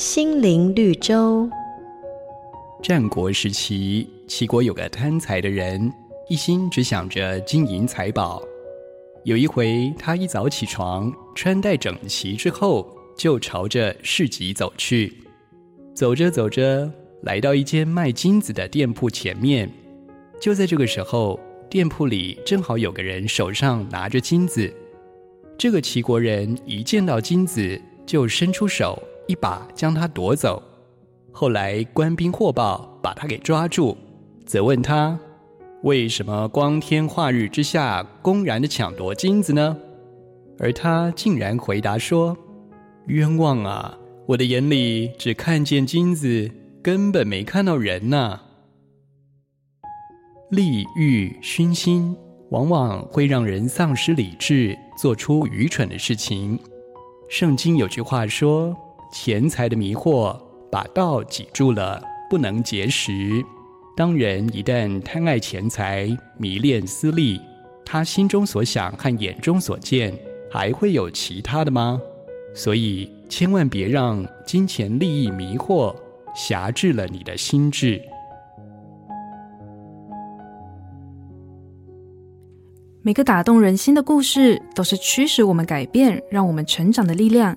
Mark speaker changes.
Speaker 1: 心灵绿洲。
Speaker 2: 战国时期，齐国有个贪财的人，一心只想着金银财宝。有一回，他一早起床，穿戴整齐之后，就朝着市集走去。走着走着，来到一间卖金子的店铺前面。就在这个时候，店铺里正好有个人手上拿着金子。这个齐国人一见到金子，就伸出手，一把将他夺走。后来官兵获报，把他给抓住，责问他为什么光天化日之下公然的抢夺金子呢？而他竟然回答说：“冤枉啊！我的眼里只看见金子，根本没看到人呐。”利欲熏心，往往会让人丧失理智，做出愚蠢的事情。圣经有句话说：“钱财的迷惑，把道挤住了，不能结实。”当人一旦贪爱钱财，迷恋私利，他心中所想和眼中所见，还会有其他的吗？所以，千万别让金钱利益迷惑，辖制了你的心智。
Speaker 3: 每个打动人心的故事，都是驱使我们改变、让我们成长的力量。